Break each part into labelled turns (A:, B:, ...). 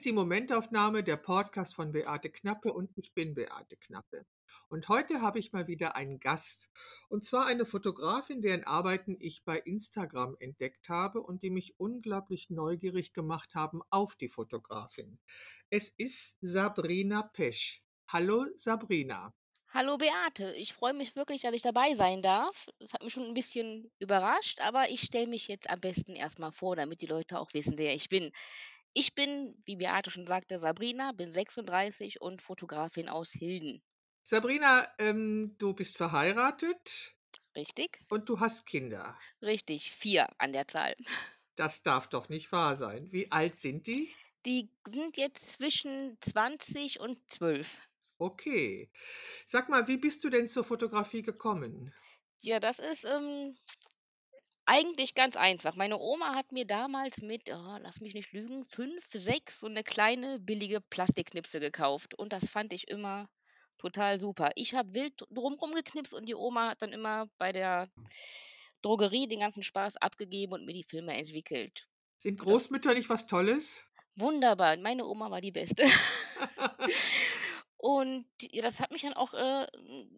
A: ist die Momentaufnahme, der Podcast von Beate Knappe und ich bin Beate Knappe. Und heute habe ich mal wieder einen Gast. Und zwar eine Fotografin, deren Arbeiten ich bei Instagram entdeckt habe und die mich unglaublich neugierig gemacht haben auf die Fotografin. Es ist Sabrina Pesch. Hallo Sabrina.
B: Hallo Beate, ich freue mich wirklich, dass ich dabei sein darf. Das hat mich schon ein bisschen überrascht, aber ich stelle mich jetzt am besten erstmal vor, damit die Leute auch wissen, wer ich bin. Ich bin, wie Beate schon sagte, Sabrina, bin 36 und Fotografin aus Hilden.
A: Sabrina, ähm, du bist verheiratet
B: Richtig?
A: und du hast Kinder.
B: Richtig, vier an der Zahl.
A: Das darf doch nicht wahr sein. Wie alt sind die?
B: Die sind jetzt zwischen 20 und 12.
A: Okay. Sag mal, wie bist du denn zur Fotografie gekommen?
B: Ja, das ist ähm, eigentlich ganz einfach. Meine Oma hat mir damals mit, oh, lass mich nicht lügen, fünf, sechs so eine kleine billige Plastikknipse gekauft. Und das fand ich immer total super. Ich habe wild drumrum geknipst und die Oma hat dann immer bei der Drogerie den ganzen Spaß abgegeben und mir die Filme entwickelt.
A: Sind
B: Und das
A: Großmütter nicht was Tolles?
B: wunderbar. Meine Oma war die Beste. Und das hat mich dann auch äh,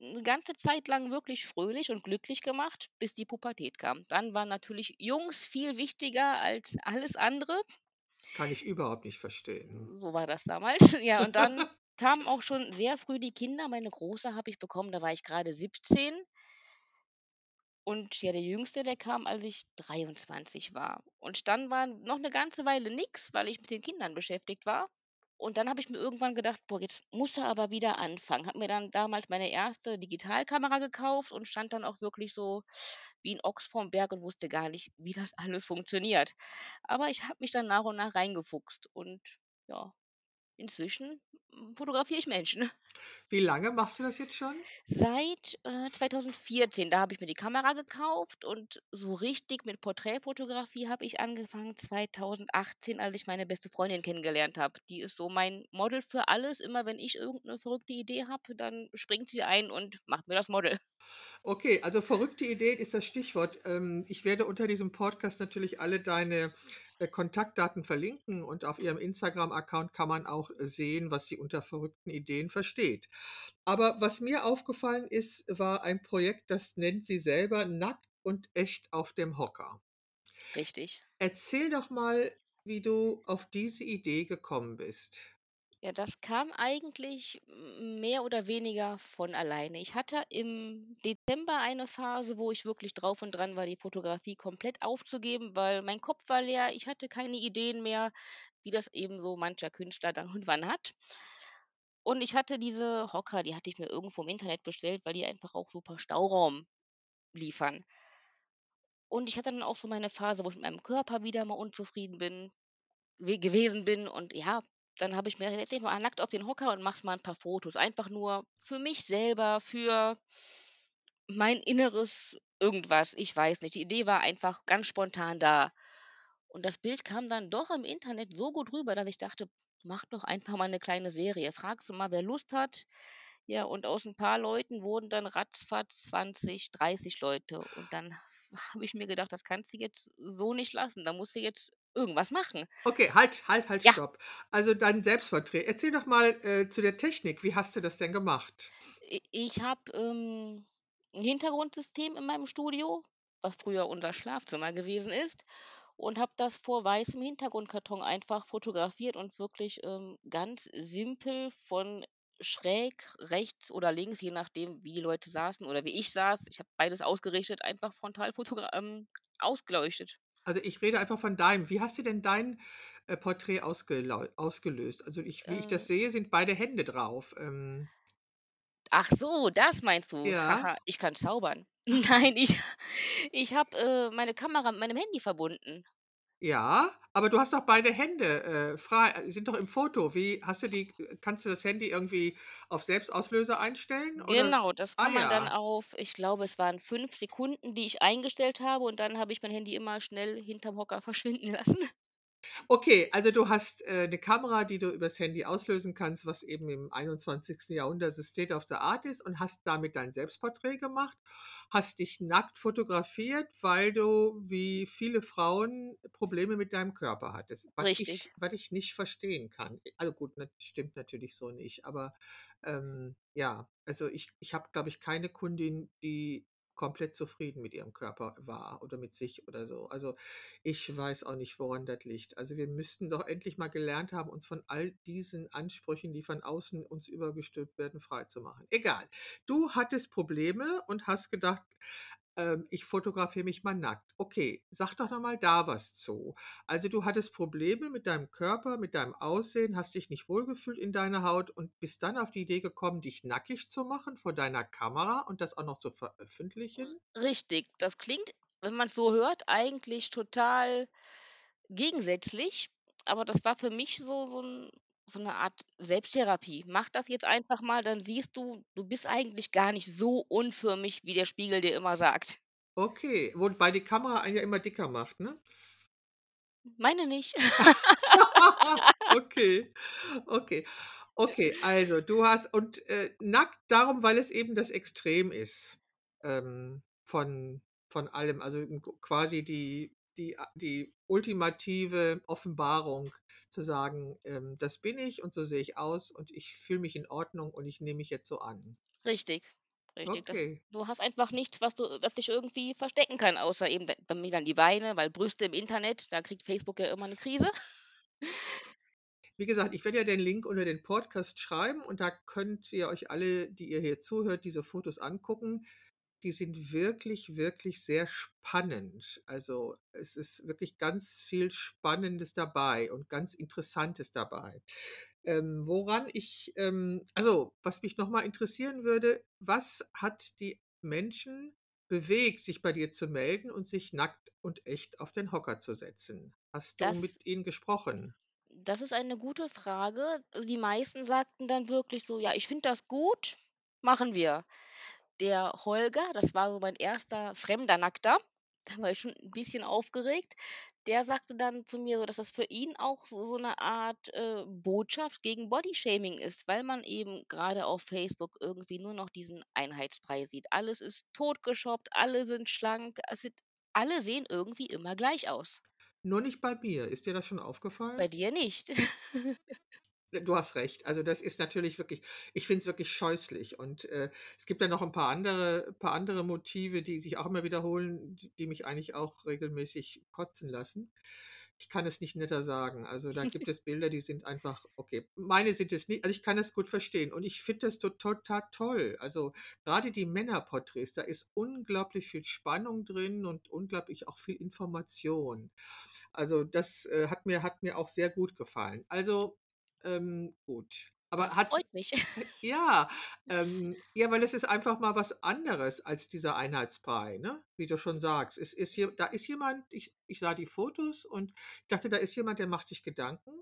B: eine ganze Zeit lang wirklich fröhlich und glücklich gemacht, bis die Pubertät kam. Dann waren natürlich Jungs viel wichtiger als alles andere.
A: Kann ich überhaupt nicht verstehen.
B: So war das damals. Ja, und dann kamen auch schon sehr früh die Kinder. Meine Große habe ich bekommen, da war ich gerade 17. Und ja, der Jüngste, der kam, als ich 23 war. Und dann war noch eine ganze Weile nix, weil ich mit den Kindern beschäftigt war. Und dann habe ich mir irgendwann gedacht: „Boah, jetzt muss er aber wieder anfangen.“ Habe mir dann damals meine erste Digitalkamera gekauft und stand dann auch wirklich so wie 'n Ochs vorm Berg und wusste gar nicht, wie das alles funktioniert. Aber ich habe mich dann nach und nach reingefuchst und ja, inzwischen, fotografiere ich Menschen.
A: Wie lange machst du das jetzt schon?
B: Seit, äh, 2014, da habe ich mir die Kamera gekauft und so richtig mit Porträtfotografie habe ich angefangen 2018, als ich meine beste Freundin kennengelernt habe. Die ist so mein Model für alles. Immer wenn ich irgendeine verrückte Idee habe, dann springt sie ein und macht mir das Model.
A: Okay, also verrückte Ideen ist das Stichwort. Ähm, ich werde unter diesem Podcast natürlich alle deine Kontaktdaten verlinken und auf ihrem Instagram-Account kann man auch sehen, was sie unter verrückten Ideen versteht. Aber was mir aufgefallen ist, war ein Projekt, das nennt sie selber Nackt und echt auf dem Hocker.
B: Richtig.
A: Erzähl doch mal, wie du auf diese Idee gekommen bist.
B: Ja, das kam eigentlich mehr oder weniger von alleine. Ich hatte im Dezember eine Phase, wo ich wirklich drauf und dran war, die Fotografie komplett aufzugeben, weil mein Kopf war leer. Ich hatte keine Ideen mehr, wie das eben so mancher Künstler dann und wann hat. Und ich hatte diese Hocker, die hatte ich mir irgendwo im Internet bestellt, weil die einfach auch super Stauraum liefern. Und ich hatte dann auch so meine Phase, wo ich mit meinem Körper wieder mal unzufrieden bin we gewesen bin und ja, dann habe ich mir gedacht: „Setz dich mal nackt auf den Hocker und machst mal ein paar Fotos.“ Einfach nur für mich selber, für mein inneres irgendwas, ich weiß nicht. Die Idee war einfach ganz spontan da. Und das Bild kam dann doch im Internet so gut rüber, dass ich dachte: „Mach doch einfach mal eine kleine Serie. Fragst du mal, wer Lust hat?“ Ja, und aus ein paar Leuten wurden dann ratzfatz 20, 30 Leute. Und dann habe ich mir gedacht: „Das kannst du jetzt so nicht lassen. Da musst du jetzt irgendwas machen.“
A: Okay, halt, halt, halt,
B: Ja.
A: stopp. Also dein Selbstporträt. Erzähl doch mal äh, zu der Technik. Wie hast du das denn gemacht?
B: I ich habe, ähm, 'n Hintergrundsystem in meinem Studio, was früher unser Schlafzimmer gewesen ist, und habe das vor weißem Hintergrundkarton einfach fotografiert und wirklich, ähm, ganz simpel von schräg rechts oder links, je nachdem, wie die Leute saßen oder wie ich saß. Ich habe beides ausgerichtet, einfach frontal fotogra ähm, ausgeleuchtet.
A: Also ich rede einfach von deinem. Wie hast du denn dein äh, Porträt ausgelau ausgelöst? Also ich, wie ich
B: Äh
A: das sehe, sind beide Hände drauf. Ähm,
B: Ach so, das meinst du?
A: ja,
B: Haha, ich kann zaubern. Nein, ich ich habe, äh, meine Kamera mit meinem Handy verbunden.
A: Ja, aber du hast doch beide Hände äh, frei, äh, sind doch im Foto. Wie hast du die, kannst du das Handy irgendwie auf Selbstauslöser einstellen? Oder?
B: Genau, das
A: Ah
B: kann man dann
A: ja.
B: auf ich glaube, es waren 5 Sekunden, die ich eingestellt habe und dann habe ich mein Handy immer schnell hinterm Hocker verschwinden lassen.
A: Okay, also du hast, äh, 'ne Kamera, die du übers Handy auslösen kannst, was eben im 21. Jahrhundert the state of the art ist und hast damit dein Selbstporträt gemacht, hast dich nackt fotografiert, weil du wie viele Frauen Probleme mit deinem Körper hattest, was
B: Richtig.
A: ich was ich nicht verstehen kann. Also gut, ne, stimmt natürlich so nicht, aber, ähm, ja, also ich ich habe, glaube ich, keine Kundin, die komplett zufrieden mit ihrem Körper war oder mit sich oder so. Also, ich weiß auch nicht, woran das liegt. Also, wir müssten doch endlich mal gelernt haben, uns von all diesen Ansprüchen, die von außen uns übergestülpt werden, freizumachen. Egal. Du hattest Probleme und hast gedacht, ähm, ich fotografiere mich mal nackt. Okay, sag doch noch mal da was zu. Also, du hattest Probleme mit deinem Körper, mit deinem Aussehen, hast dich nicht wohlgefühlt in deiner Haut und bist dann auf die Idee gekommen, dich nackig zu machen vor deiner Kamera und das auch noch zu veröffentlichen?
B: Richtig. Das klingt, wenn man's so hört, eigentlich total gegensätzlich, aber das war für mich so so 'n so 'ne Art Selbsttherapie. Mach das jetzt einfach mal, dann siehst du, du bist eigentlich gar nicht so unförmig, wie der Spiegel dir immer sagt.
A: Okay, wobei die Kamera einen ja immer dicker macht, ne?
B: Meine nicht.
A: Okay, okay. Okay, also du hast und, äh, nackt darum, weil es eben das Extrem ist, ähm, von von allem. Also, quasi die die a die ultimative Offenbarung zu sagen, ähm: „Das bin ich und so sehe ich aus und ich fühle mich in Ordnung und ich nehme mich jetzt so an.“
B: Richtig, richtig. Das
A: Okay.
B: du hast einfach nichts, was du was dich irgendwie verstecken kann, außer eben bei mir dann die Beine, weil Brüste im Internet, da kriegt Facebook ja immer 'ne Krise.
A: Wie gesagt, ich werde ja den Link unter den Podcast schreiben und da könnt ihr euch alle, die ihr hier zuhört, diese Fotos angucken. Die sind wirklich, wirklich sehr spannend. Also, es ist wirklich ganz viel Spannendes dabei und ganz Interessantes dabei. Ähm, woran ich, ähm also, was mich noch mal interessieren würde, was hat die Menschen bewegt, sich bei dir zu melden und sich nackt und echt auf den Hocker zu setzen? Hast du
B: Das
A: mit ihnen gesprochen?
B: das ist eine gute Frage. Die meisten sagten dann wirklich so: „Ja, ich finde das gut, machen wir.“ Der Holger, das war so mein 1. fremder Nackter, da war ich schon 'n bisschen aufgeregt. Der sagte dann zu mir so, dass das für ihn auch so so 'ne Art, äh, Botschaft gegen Bodyshaming ist, weil man eben grade auf Facebook irgendwie nur noch diesen Einheitsbrei sieht. Alles ist totgeschoppt, alle sind schlank, sieht alle sehen irgendwie immer gleich aus.
A: Nur nicht bei mir. Ist dir das schon aufgefallen?
B: Bei dir nicht.
A: Du hast recht. Also, das ist natürlich wirklich ich finde es wirklich scheußlich und, äh, es gibt ja noch 'n paar andere paar andere Motive, die sich auch immer wiederholen, die mich eigentlich auch regelmäßig kotzen lassen. Ich kann es nicht netter sagen. Also, da gibt es Bilder, die sind einfach okay. Meine sind es ni also, ich kann das gut verstehen und ich finde das to total toll. Also, grade die Männerporträts, da ist unglaublich viel Spannung drin und unglaublich auch viel Information. Also, das, äh, hat mir hat mir auch sehr gut gefallen. Also, ähm, gut. Aber
B: Das
A: hat's
B: freut mich.
A: äh, ja, ähm, ja, weil es ist einfach mal was anderes als dieser Einheitsbrei, ne, wie du schon sagst. Es ist hier da ist jemand ich ich sah die Fotos und dachte, da ist jemand, der macht sich Gedanken,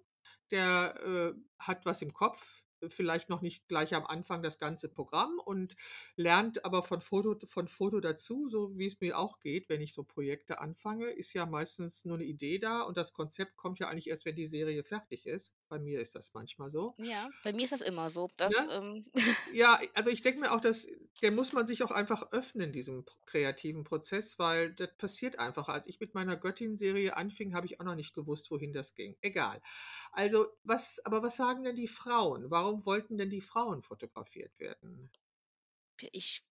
A: der, äh, hat was im Kopf, vielleicht noch nicht gleich am Anfang das ganze Programm und lernt aber von Foto von Foto dazu, so wie es mir auch geht, wenn ich so Projekte anfange, ist ja meistens nur 'ne Idee da und das Konzept kommt ja eigentlich erst, wenn die Serie fertig ist. Bei mir ist das manchmal so.
B: Ja, bei mir ist das immer so, dass,
A: Ne?
B: ähm
A: Ja, also, ich denke mir auch, dass dem muss man sich auch einfach öffnen, diesem kreativen Prozess, weil das passiert einfach. Als ich mit meiner Göttin-Serie anfing, habe ich auch noch nicht gewusst, wohin das ging. Egal. Also, was aber was sagen denn die Frauen? Warum wollten denn die Frauen fotografiert werden?
B: Ich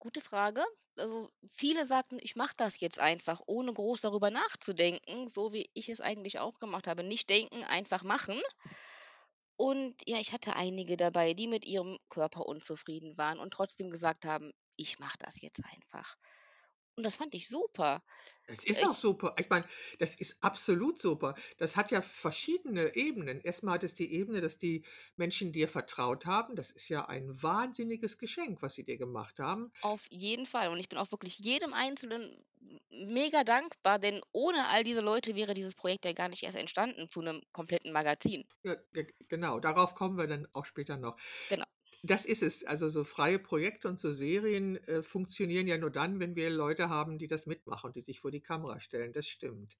B: gute Frage. Also, viele sagten: „Ich mache das jetzt einfach, ohne groß darüber nachzudenken“, so wie ich es eigentlich auch gemacht habe. Nicht denken, einfach machen. Und ja, ich hatte einige dabei, die mit ihrem Körper unzufrieden waren und trotzdem gesagt haben: „Ich mache das jetzt einfach.“ Und das fand ich super.
A: Es ist auch
B: Ich
A: super. Ich meine, das ist absolut super. Das hat ja verschiedene Ebenen. Erst mal hat es die Ebene, dass die Menschen dir vertraut haben. Das ist ja ein wahnsinniges Geschenk, was sie dir gemacht haben.
B: Auf jeden Fall. Und ich bin auch wirklich jedem Einzelnen mega dankbar, denn ohne all diese Leute wäre dieses Projekt ja gar nicht erst entstanden zu 'nem kompletten Magazin.
A: Ja, ge genau, darauf kommen wir dann auch später noch.
B: Genau.
A: Das ist es. Also, so freie Projekte und so Serien, äh, funktionieren ja nur dann, wenn wir Leute haben, die das mitmachen, die sich vor die Kamera stellen. Das stimmt.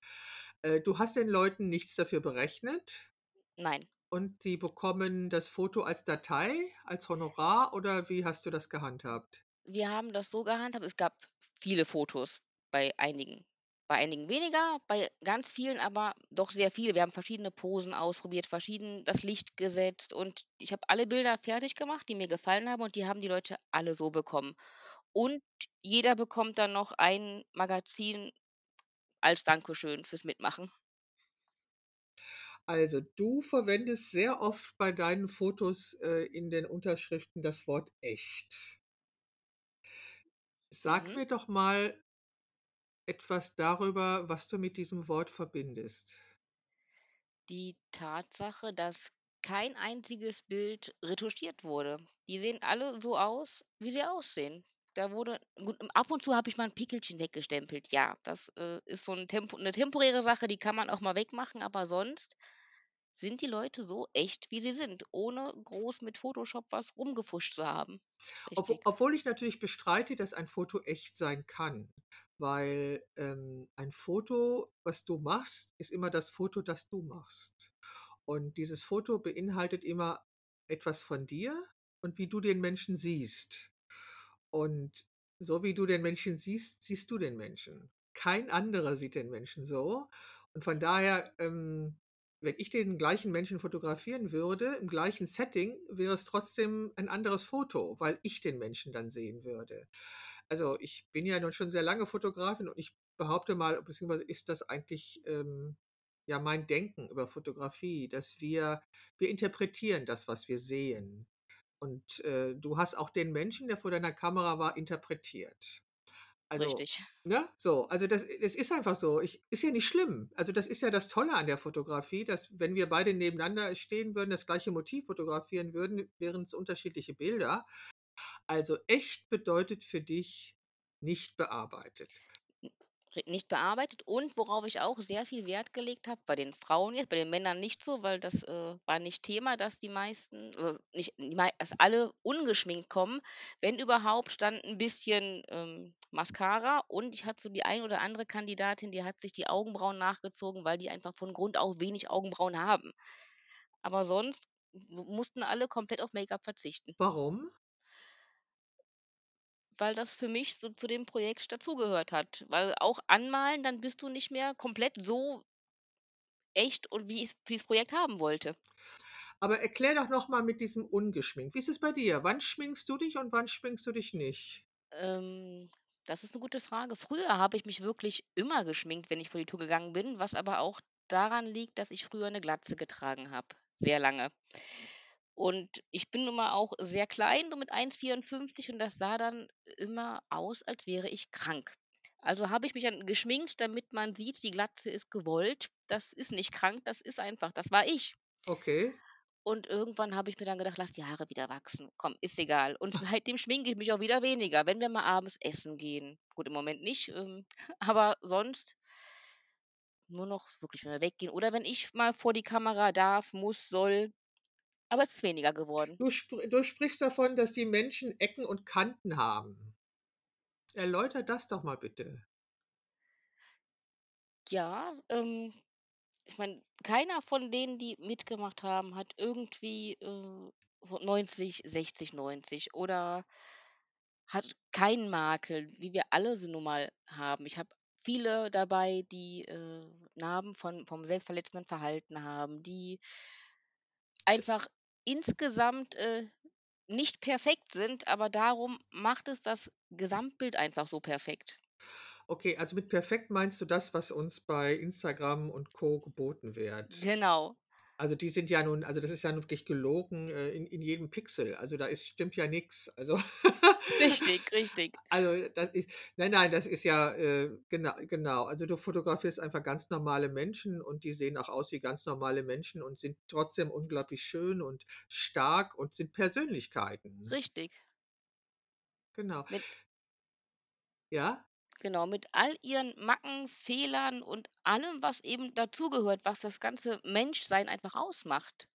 A: Äh, du hast den Leuten nichts dafür berechnet?
B: Nein.
A: Und sie bekommen das Foto als Datei, als Honorar oder wie hast du das gehandhabt?
B: Wir haben das so gehandhabt, es gab viele Fotos bei einigen. Bei einigen weniger, bei ganz vielen aber doch sehr viele. Wir haben verschiedene Posen ausprobiert, verschieden das Licht gesetzt und ich habe alle Bilder fertig gemacht, die mir gefallen haben und die haben die Leute alle so bekommen. Und jeder bekommt dann noch ein Magazin als Dankeschön fürs Mitmachen.
A: Also, du verwendest sehr oft bei deinen Fotos, äh, in den Unterschriften das Wort echt. Sag
B: Mhm.
A: mir doch mal etwas darüber, was du mit diesem Wort verbindest.
B: Die Tatsache, dass kein einziges Bild retuschiert wurde. Die sehen alle so aus, wie sie aussehen. Da wurde gut, ähm, ab und zu habe ich mal 'n Pickelchen weggestempelt. Ja, das, äh, ist so 'n tempo 'ne temporäre Sache, die kann man auch mal wegmachen, aber sonst sind die Leute so echt, wie sie sind, ohne groß mit Photoshop was rumgefuscht zu haben. Richtig.
A: obwohl ich natürlich bestreite, dass ein Foto echt sein kann, weil, ähm, ein Foto, was du machst, ist immer das Foto, das du machst. Und dieses Foto beinhaltet immer etwas von dir und wie du den Menschen siehst. Und so wie du den Menschen siehst, siehst du den Menschen. Kein anderer sieht den Menschen so. Und von daher, ähm, wenn ich den gleichen Menschen fotografieren würde, im gleichen Setting, wäre es trotzdem ein anderes Foto, weil ich den Menschen dann sehen würde. Also, ich bin ja nun schon sehr lange Fotografin und ich behaupte mal, beziehungsweise ist das eigentlich, ähm, ja, mein Denken über Fotografie, dass wir wir interpretieren das, was wir sehen. Und, äh, du hast auch den Menschen, der vor deiner Kamera war, interpretiert. Also,
B: Richtig.
A: ne, so. Also, das das ist einfach so. Ich ist ja nicht schlimm. Also, das ist ja das Tolle an der Fotografie, dass wenn wir beide nebeneinander stehen würden, das gleiche Motiv fotografieren würden, wären's unterschiedliche Bilder. Also, echt bedeutet für dich nicht bearbeitet.
B: Nicht bearbeitet und worauf ich auch sehr viel Wert gelegt habe, bei den Frauen jetzt, bei den Männern nicht so, weil das, äh, war nicht Thema, dass die meisten äh, nicht dass alle ungeschminkt kommen. Wenn überhaupt, dann 'n bisschen, ähm, Mascara und ich hatte so die ein oder andere Kandidatin, die hat sich die Augenbrauen nachgezogen, weil die einfach von Grund auf wenig Augenbrauen haben. Aber sonst mussten alle komplett auf Make-up verzichten.
A: Warum?
B: Weil das für mich so zu dem Projekt dazugehört hat. Weil auch anmalen, dann bist du nicht mehr komplett so echt und wie wie ich's Projekt haben wollte.
A: Aber erklär doch noch mal mit diesem ungeschminkt. Wie ist es bei dir? Wann schminkst du dich und wann schminkst du dich nicht?
B: Ähm, das ist 'ne gute Frage. Früher habe ich mich wirklich immer geschminkt, wenn ich vor die Tür gegangen bin, was aber auch daran liegt, dass ich früher 'ne Glatze getragen habe, sehr lange. Und ich bin nun mal auch sehr klein, so mit 1,54 und das sah dann immer aus, als wäre ich krank. Also, habe ich mich dann geschminkt, damit man sieht, die Glatze ist gewollt. Das ist nicht krank, das ist einfach das war ich.
A: Okay.
B: Und irgendwann habe ich mir dann gedacht: „Lass die Haare wieder wachsen. Komm, ist egal.“ Und seitdem schminke ich mich auch wieder weniger, wenn wir mal abends essen gehen. Gut, im Moment nicht, ähm, aber sonst nur noch wirklich, wenn wir weggehen oder wenn ich mal vor die Kamera darf, muss, soll. Aber es ist weniger geworden.
A: Du spr du sprichst davon, dass die Menschen Ecken und Kanten haben. Erläuter das doch mal bitte.
B: Ja, ähm, ich meine, keiner von denen, die mitgemacht haben, hat irgendwie, äh, so 90, 60, 90 oder hat keinen Makel, wie wir alle sie nun mal haben. Ich habe viele dabei, die, äh, Narben von vom selbstverletzenden Verhalten haben, die einfach insgesamt, äh, nicht perfekt sind, aber darum macht es das Gesamtbild einfach so perfekt.
A: Okay, also mit perfekt meinst du das, was uns bei Instagram und Co. geboten wird?
B: Genau.
A: Also, die sind ja nun also, das ist ja nun wirklich gelogen, äh, in in jedem Pixel. Also, da ist stimmt ja nix. Also
B: Richtig, richtig.
A: also, das ist nein, nein, das ist ja, äh, gena genau. Also, du fotografierst einfach ganz normale Menschen und die sehen auch aus wie ganz normale Menschen und sind trotzdem unglaublich schön und stark und sind Persönlichkeiten.
B: Richtig.
A: Genau.
B: Mit
A: Ja?
B: Genau, mit all ihren Macken, Fehlern und allem, was eben dazugehört, was das ganze Menschsein einfach ausmacht.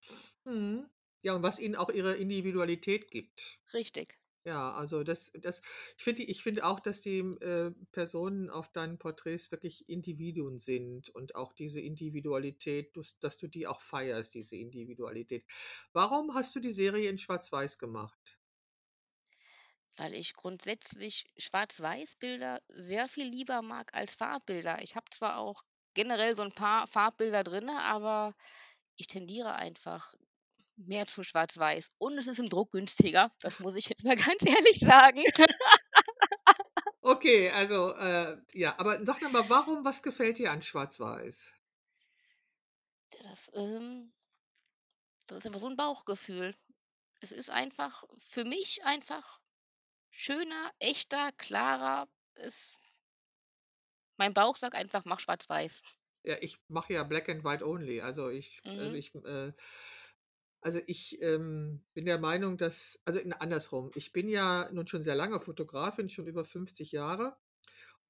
A: Mhm. Ja, und was ihnen auch ihre Individualität gibt.
B: Richtig.
A: Ja, also das das ich finde ich finde auch, dass die, äh, Personen auf deinen Porträts wirklich Individuen sind und auch diese Individualität, dus dass du die auch feierst, diese Individualität. Warum hast du die Serie in Schwarz-Weiß gemacht?
B: Weil ich grundsätzlich Schwarz-Weiß-Bilder sehr viel lieber mag als Farbbilder. Ich habe zwar auch generell so 'n paar Farbbilder drinne, aber ich tendiere einfach mehr zu Schwarz-Weiß und es ist im Druck günstiger. Das muss ich jetzt mal ganz ehrlich sagen.
A: Okay, also, äh, ja, aber sag mir mal, warum was gefällt dir an Schwarz-Weiß?
B: Das, ähm das ist einfach so 'n Bauchgefühl. Es ist einfach für mich einfach schöner, echter, klarer. Es mein Bauch sagt einfach: „Mach Schwarz-Weiß.“
A: Ja, ich mache ja Black and White only. Also, ich also,
B: Mhm.
A: ich, äh also, ich, ähm, bin der Meinung, dass also, andersrum. Ich bin ja nun schon sehr lange Fotografin, schon über 50 Jahre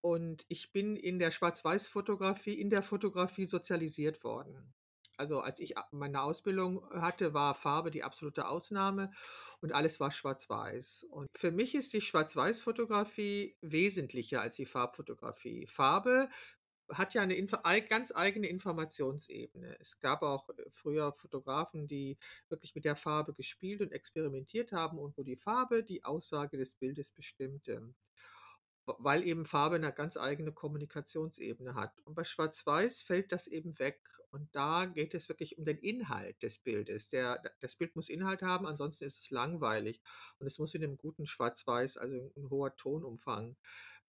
A: und ich bin in der Schwarz-Weiß-Fotografie in der Fotografie sozialisiert worden. Also, als ich meine Ausbildung hatte, war Farbe die absolute Ausnahme und alles war Schwarz-Weiß. Und für mich ist die Schwarz-Weiß-Fotografie wesentlicher als die Farbfotografie. Farbe hat ja 'ne Inf ei ganz eigene Informationsebene. Es gab auch, äh, früher Fotografen, die wirklich mit der Farbe gespielt und experimentiert haben und wo die Farbe die Aussage des Bildes bestimmte. Weil eben Farbe 'ne ganz eigene Kommunikationsebene hat. Und bei Schwarz-Weiß fällt das eben weg und da geht es wirklich um den Inhalt des Bildes. Der das Bild muss Inhalt haben, ansonsten ist es langweilig und es muss in 'nem guten Schwarz-Weiß also, 'n hoher Tonumfang,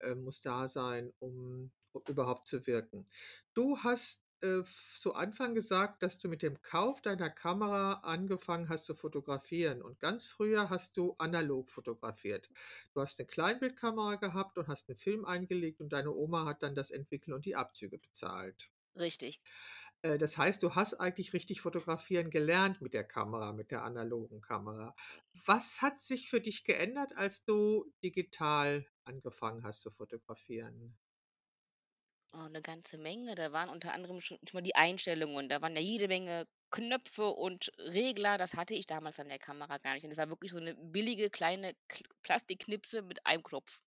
A: äh, muss da sein, um u überhaupt zu wirken. Du hast, äh, zu Anfang gesagt, dass du mit dem Kauf deiner Kamera angefangen hast zu fotografieren und ganz früher hast du analog fotografiert. Du hast 'ne Kleinbildkamera gehabt und hast 'n Film eingelegt und deine Oma hat dann das Entwickeln und die Abzüge bezahlt.
B: Richtig.
A: Äh, das heißt, du hast eigentlich richtig fotografieren gelernt mit der Kamera, mit der analogen Kamera. Was hat sich für dich geändert, als du digital angefangen hast zu fotografieren?
B: Oh, 'ne ganze Menge. Da waren unter anderem schon schon mal die Einstellungen. Da waren ja jede Menge Knöpfe und Regler. Das hatte ich damals an der Kamera gar nicht. Und das war wirklich so 'ne billige kleine Kl Plastikknipse mit einem Knopf.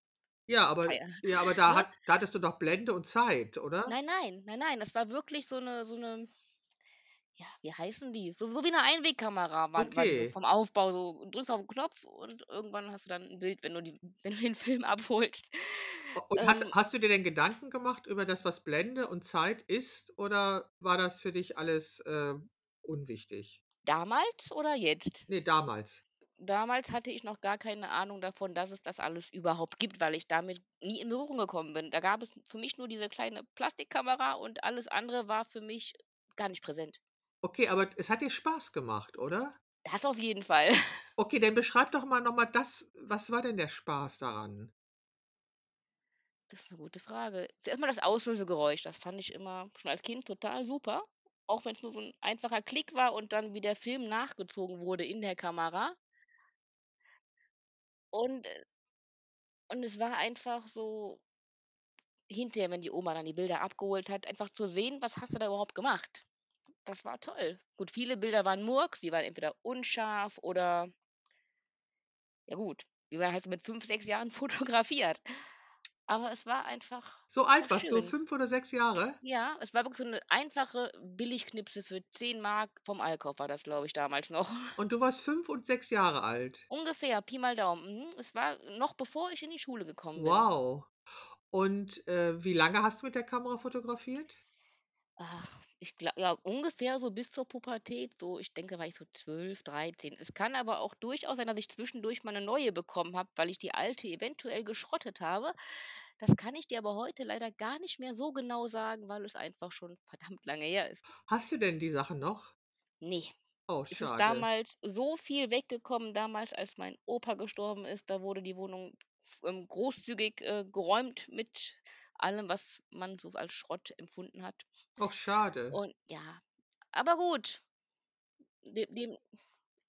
A: Ja, aber ja, aber da
B: ne?
A: hat da hattest du doch Blende und Zeit, oder?
B: Nein, nein, nein, nein, das war wirklich so 'ne so 'ne ja, wie heißen die? So so wie 'ne Einwegkamera war war die so
A: Okay.
B: vom Aufbau so. Du drückst auf 'n Knopf und irgendwann hast du dann 'n Bild, wenn du die wenn du den Film abholst.
A: Und hast
B: Ähm
A: hast du dir denn Gedanken gemacht über das, was Blende und Zeit ist, oder war das für dich alles, äh, unwichtig?
B: Damals oder jetzt?
A: Ne, damals.
B: Damals hatte ich noch gar keine Ahnung davon, dass es das alles überhaupt gibt, weil ich damit nie in Berührung gekommen bin. Da gab es für mich nur diese kleine Plastikkamera und alles andere war für mich gar nicht präsent.
A: Okay, aber es hat dir Spaß gemacht, oder?
B: Das auf jeden Fall.
A: Okay, dann beschreib doch mal noch mal das was war denn der Spaß daran?
B: Das ist 'ne gute Frage. Zuerst mal das Auslösegeräusch, das fand ich immer schon als Kind total super, auch wenn's nur so 'n einfacher Klick war und dann wie der Film nachgezogen wurde in der Kamera. Und, äh und es war einfach so hinterher, wenn die Oma dann die Bilder abgeholt hat, einfach zu sehen: „Was hast du da überhaupt gemacht?“ Das war toll. Gut, viele Bilder waren Murks, die waren entweder unscharf oder ja gut, die waren halt mit 5, 6 Jahren fotografiert. Aber es war einfach
A: So alt warst du. 5 oder 6 Jahre?
B: Ja, es war wirklich so 'ne einfache Billigknipse für 10 Mark vom Einkauf war das, glaube ich, damals noch.
A: Und du warst 5 und 6 Jahre alt?
B: Ungefähr, Pi mal Daumen, mhm. Es war noch bevor ich in die Schule gekommen bin.
A: Wow. Und, äh, wie lange hast du mit der Kamera fotografiert?
B: Ach, ich gla ja, ungefähr so bis zur Pubertät, so ich denke, war ich so 12, 13. Es kann aber auch durchaus sein, dass ich zwischendurch mal 'ne neue bekommen habe, weil ich die alte eventuell geschrottet habe. Das kann ich dir aber heute leider gar nicht mehr so genau sagen, weil es einfach schon verdammt lange her ist.
A: Hast du denn die Sachen noch?
B: Ne.
A: Oh,
B: Es ist damals so viel weggekommen damals, als mein Opa gestorben ist, da wurde die Wohnung ähm, großzügig, äh, geräumt mit allem, was man so als Schrott empfunden hat.
A: Och, schade.
B: Und ja, aber gut. De dem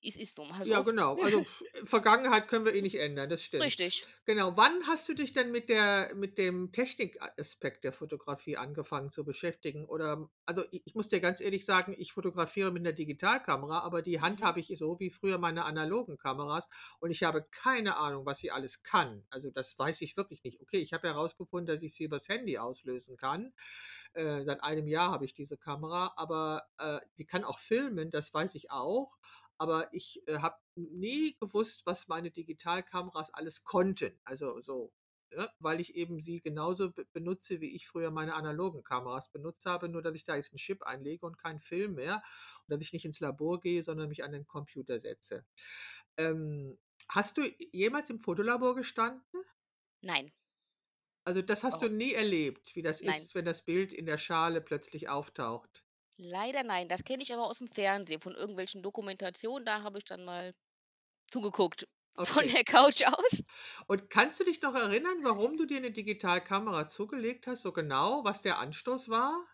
B: es ist so mal
A: Ja,
B: so.
A: genau. Also, F Vergangenheit können wir eh nicht ändern, das stimmt.
B: Richtig.
A: Genau. Wann hast du dich denn mit der mit dem Technikaspekt der Fotografie angefangen zu beschäftigen? Oder also, i ich muss dir ganz ehrlich sagen, ich fotografiere mit 'ner Digitalkamera, aber die
B: Mhm.
A: handhabe ich so wie früher meine analogen Kameras und ich habe keine Ahnung, was sie alles kann. Also, das weiß ich wirklich nicht. Okay, ich habe herausgefunden, dass ich sie übers Handy auslösen kann. Äh, seit einem Jahr habe ich diese Kamera, aber, äh, sie kann auch filmen, das weiß ich auch. Aber ich, äh, habe nie gewusst, was meine Digitalkameras alles konnten. Also, so, ne, weil ich eben sie genauso be benutze, wie ich früher meine analogen Kameras benutzt habe, nur dass ich da jetzt 'n Chip einlege und keinen Film mehr und dass ich nicht ins Labor gehe, sondern mich an den Computer setze. Ähm, hast du jemals im Fotolabor gestanden?
B: Nein.
A: Also, das hast du
B: Warum?
A: nie erlebt, wie das
B: Nein.
A: ist, wenn das Bild in der Schale plötzlich auftaucht?
B: Leider nein. Das kenne ich aber aus'm Fernsehen von irgendwelchen Dokumentationen. Da habe ich dann mal zugeguckt von
A: Okay.
B: der Couch aus.
A: Und kannst du dich noch erinnern, warum du dir 'ne Digitalkamera zugelegt hast, so genau, was der Anstoß war?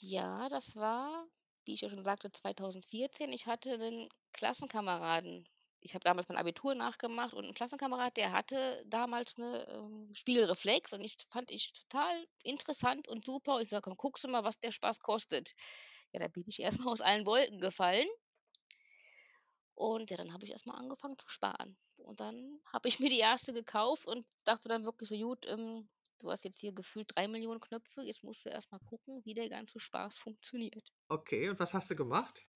B: Ja, das war, wie ich ja schon sagte, 2014. Ich hatte 'nen Klassenkameraden. Ich habe damals mein Abitur nachgemacht und 'n Klassenkamerad, der hatte damals 'ne, ähm, Spiegelreflex und ich fand ich total interessant und super. Ich sage: „Komm, guckst du mal, was der Spaß kostet.“ Ja, da bin ich erst mal aus allen Wolken gefallen. Und ja, dann habe ich erst mal angefangen zu sparen. Und dann habe ich mir die 1. gekauft und dachte dann wirklich so: „Gut, ähm, du hast jetzt hier gefühlt 3.000.000 Knöpfe, jetzt musst du erst mal gucken, wie der ganze Spaß funktioniert.“
A: Okay, und was hast du gemacht?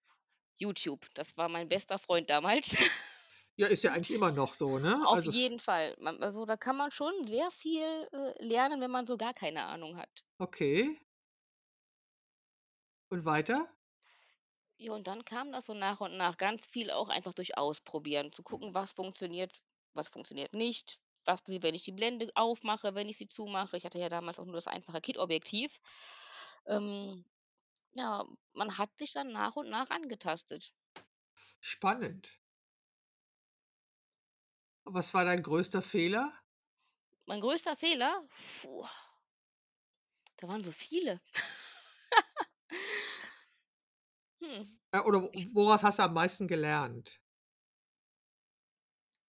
B: YouTube, das war mein bester Freund damals.
A: Ja, ist ja eigentlich immer noch so, ne?
B: Auf
A: Also
B: jeden Fall. Man also, da kann man schon sehr viel, äh, lernen, wenn man so gar keine Ahnung hat.
A: Okay. Und weiter?
B: Ja, und dann kam das so nach und nach ganz viel auch einfach durch Ausprobieren, zu gucken, was funktioniert, was funktioniert nicht, was passiert, wenn ich die Blende aufmache, wenn ich sie zumache. Ich hatte ja damals auch nur das einfache Kit-Objektiv. Ähm, ja, man hat sich dann nach und nach angetastet.
A: Spannend. Was war dein größter Fehler?
B: Mein größter Fehler? Puh. Da waren so viele. Hm,
A: Äh, oder woraus hast du am meisten gelernt?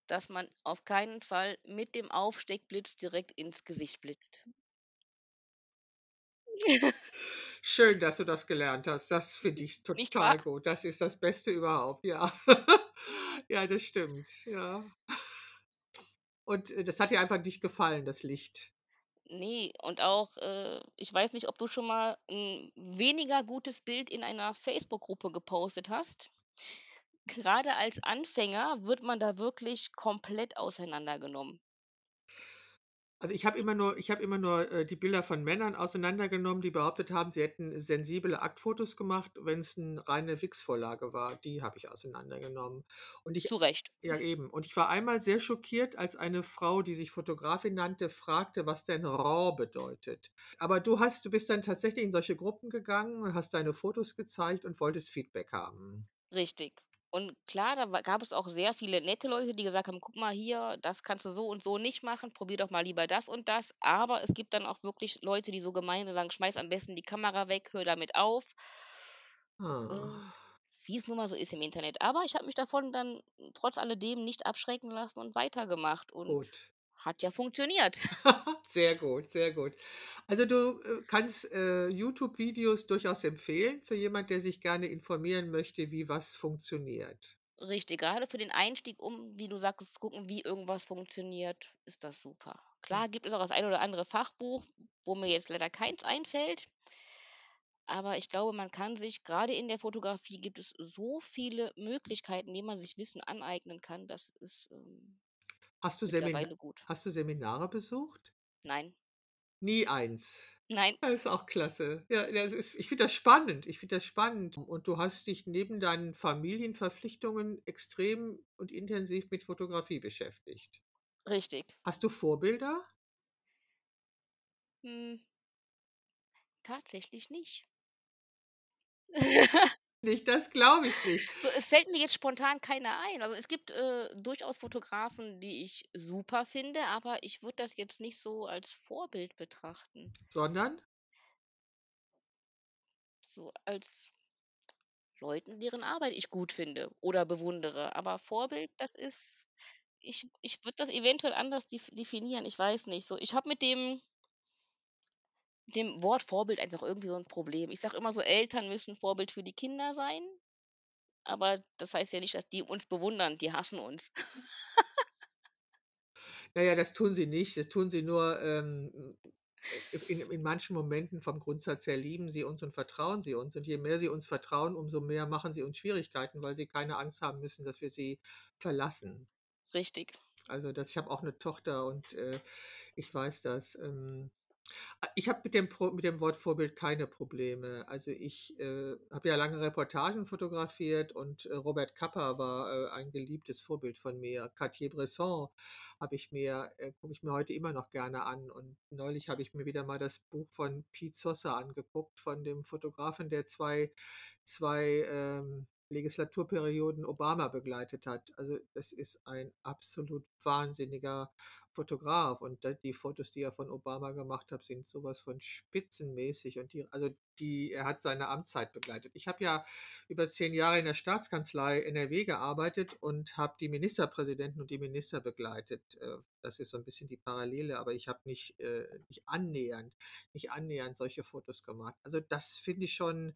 B: Dass man auf keinen Fall mit dem Aufsteckblitz direkt ins Gesicht blitzt.
A: Schön, dass du das gelernt hast. Das finde ich total gut. Das ist das Beste überhaupt, ja. Ja, das stimmt, ja. Und, äh, das hat dir einfach nicht gefallen, das Licht?
B: Ne, und auch, äh ich weiß nicht, ob du schon mal 'n weniger gutes Bild in einer Facebook-Gruppe gepostet hast. Grade als Anfänger wird man da wirklich komplett auseinandergenommen.
A: Also, ich habe immer nur ich habe immer nur, äh, die Bilder von Männern auseinandergenommen, die behauptet haben, sie hätten sensible Aktfotos gemacht, wenn's 'n reine Wix-Vorlage war. Die habe ich auseinandergenommen. Und ich
B: Zu Recht.
A: ja, eben. Und ich war einmal sehr schockiert, als eine Frau, die sich Fotografin nannte, fragte, was denn RAW bedeutet. Aber du hast du bist dann tatsächlich in solche Gruppen gegangen und hast deine Fotos gezeigt und wolltest Feedback haben?
B: Richtig. Und klar, da gab es auch sehr viele nette Leute, die gesagt haben: „Guck mal hier, das kannst du so und so nicht machen. Probier doch mal lieber das und das.“ Aber es gibt dann auch wirklich Leute, die so gemein sagen: „Schmeiß am besten die Kamera weg, hör damit auf.“ Ähm,
A: Ah.
B: wie es nun mal so ist im Internet. Aber ich habe mich davon dann trotz alledem nicht abschrecken lassen und weitergemacht und
A: Gut.
B: Hat ja funktioniert.
A: Sehr gut, sehr gut. Also, du, äh, kannst, äh, YouTube-Videos durchaus empfehlen für jemand, der sich gerne informieren möchte, wie was funktioniert?
B: Richtig, gerade für den Einstieg, um, wie du sagtest, zu gucken, wie irgendwas funktioniert, ist das super.
A: Hm.
B: Klar gibt es auch das ein oder andere Fachbuch, wo mir jetzt leider keins einfällt. Aber ich glaube, man kann sich grade in der Fotografie gibt es so viele Möglichkeiten, wie man sich Wissen aneignen kann. Das ist, ähm,
A: Hast du
B: mittlerweile gut.
A: hast du Seminare besucht?
B: Nein.
A: Nie eins.
B: Nein.
A: Das ist auch klasse. Ja, das ist ich finde das spannend. Ich finde das spannend. Und du hast dich neben deinen Familienverpflichtungen extrem und intensiv mit Fotografie beschäftigt.
B: Richtig.
A: Hast du Vorbilder?
B: Hm. Tatsächlich nicht.
A: Nicht, das glaube ich nicht.
B: So, es fällt mir jetzt spontan keiner ein. Also, es gibt, äh, durchaus Fotografen, die ich super finde, aber ich würde das jetzt nicht so als Vorbild betrachten.
A: Sondern?
B: So als Leuten, deren Arbeit ich gut finde oder bewundere. Aber Vorbild, das ist ich ich würde das eventuell anders def definieren, ich weiß nicht so. Ich habe mit dem dem Wort Vorbild einfach irgendwie so 'n Problem. Ich sage immer so, Eltern müssen Vorbild für die Kinder sein, aber das heißt ja nicht, dass die uns bewundern, die hassen uns.
A: Na ja, das tun sie nicht. Das tun sie nur, ähm, äh, in in manchen Momenten vom Grundsatz her lieben sie uns und vertrauen sie uns. Und je mehr sie uns vertrauen, umso mehr machen sie uns Schwierigkeiten, weil sie keine Angst haben müssen, dass wir sie verlassen.
B: Richtig.
A: Also, das ich habe auch 'ne Tochter und, äh, ich weiß das. Ähm, ich habe mit dem mit dem Wort Vorbild keine Probleme. Also, ich, äh, habe ja lange Reportagen fotografiert und, äh, Robert Capa war, äh, ein geliebtes Vorbild von mir. Cartier-Bresson habe ich mir äh, gucke ich mir heute immer noch gerne an. Und neulich habe ich mir wieder mal das Buch von Piet Sosa angeguckt, von dem Fotografen, der zwei 2, ähm, Legislaturperioden Obama begleitet hat. Also, das ist ein absolut wahnsinniger Fotograf und die Fotos, die er von Obama gemacht hat, sind so was von spitzenmäßig und die also, die er hat seine Amtszeit begleitet. Ich habe ja über 10 Jahre in der Staatskanzlei NRW gearbeitet und habe die Ministerpräsidenten und die Minister begleitet. Äh, das ist so 'n bisschen die Parallele, aber ich habe nicht, äh nicht annähernd nicht annähernd solche Fotos gemacht. Also, das finde ich schon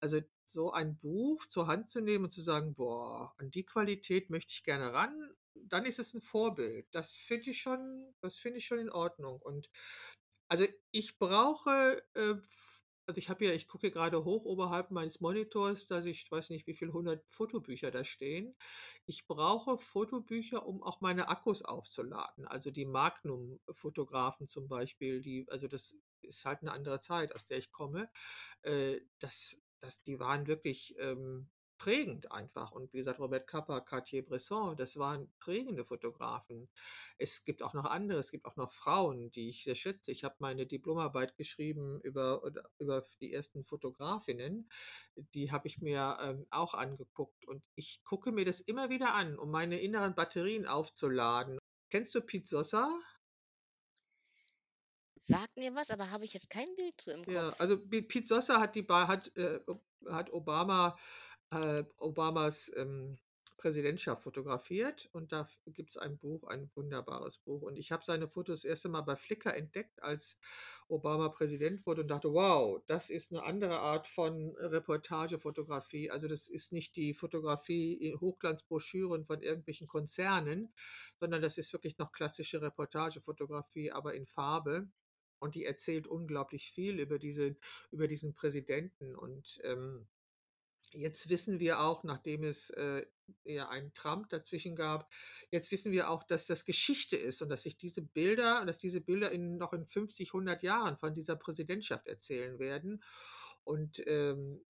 A: also, so ein Buch zur Hand zu nehmen und zu sagen: „Boah, an die Qualität möchte ich gerne ran“, dann ist es 'n Vorbild. Das finde ich schon das finde ich schon in Ordnung. Und also, ich brauche, äh, also, ich habe hier ich gucke hier grade hoch oberhalb meines Monitors, dass ich weiß nicht, wie viel 100 Fotobücher da stehen. Ich brauche Fotobücher, um auch meine Akkus aufzuladen. Also, die Magnum-Fotografen zum Beispiel, die also, das ist halt 'ne andere Zeit, aus der ich komme. Äh, das das die waren wirklich, ähm, prägend einfach. Und wie gesagt, Robert Capa, Cartier-Bresson, das waren prägende Fotografen. Es gibt auch noch andere, es gibt auch noch Frauen, die ich sehr schätze. Ich habe meine Diplomarbeit geschrieben über über die ersten Fotografinnen. Die habe ich mir, ähm, auch angeguckt und ich gucke mir das immer wieder an, um meine inneren Batterien aufzuladen. Kennst du Piet Sosa?
B: Sagt mir was, aber habe ich jetzt kein Bild zu im
A: Ja,
B: Kopf.
A: also Pi Piet Sosa hat die hat, äh, hat Obama äh, Obamas, ähm, Präsidentschaft fotografiert und da f gibt's ein Buch, ein wunderbares Buch. Und ich habe seine Fotos das 1. Mal bei Flickr entdeckt, als Obama Präsident wurde und dachte: „Wow, das ist 'ne andere Art von Reportagefotografie.“ Also, das ist nicht die Fotografie in Hochglanzbroschüren von irgendwelchen Konzernen, sondern das ist wirklich noch klassische Reportagefotografie, aber in Farbe. Und die erzählt unglaublich viel über diese über diesen Präsidenten. Und, ähm, jetzt wissen wir auch, nachdem es, äh, ja einen Trump dazwischen gab jetzt wissen wir auch, dass das Geschichte ist und dass sich diese Bilder dass diese Bilder in noch in 50, 100 Jahren von dieser Präsidentschaft erzählen werden. Und, ähm,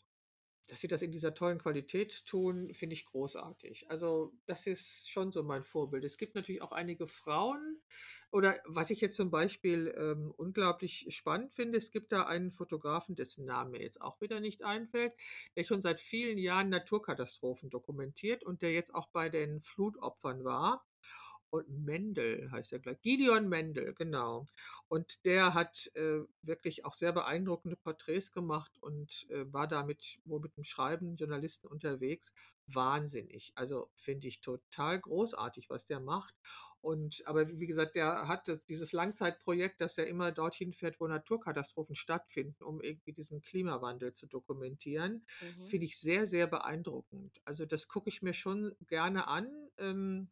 A: dass sie das in dieser tollen Qualität tun, finde ich großartig. Also, das ist schon so mein Vorbild. Es gibt natürlich auch einige Frauen oder was ich jetzt zum Beispiel, ähm, unglaublich spannend finde, es gibt da einen Fotografen, dessen Name mir jetzt auch wieder nicht einfällt, der schon seit vielen Jahren Naturkatastrophen dokumentiert und der jetzt auch bei den Flutopfern war. Und Mendel heißt er, glaube Gideon Mendel, genau. Und der hat, äh, wirklich auch sehr beeindruckende Porträts gemacht und, äh, war da mit wohl mit 'nem schreibenden Journalisten unterwegs. Wahnsinnig. Also, finde ich total großartig, was der macht. Und aber wie gesagt, der hat das dieses Langzeitprojekt, dass er immer dorthin fährt, wo Naturkatastrophen stattfinden, um irgendwie diesen Klimawandel zu dokumentieren.
B: Mhm.
A: Finde ich sehr, sehr beeindruckend. Also, das gucke ich mir schon gerne an, ähm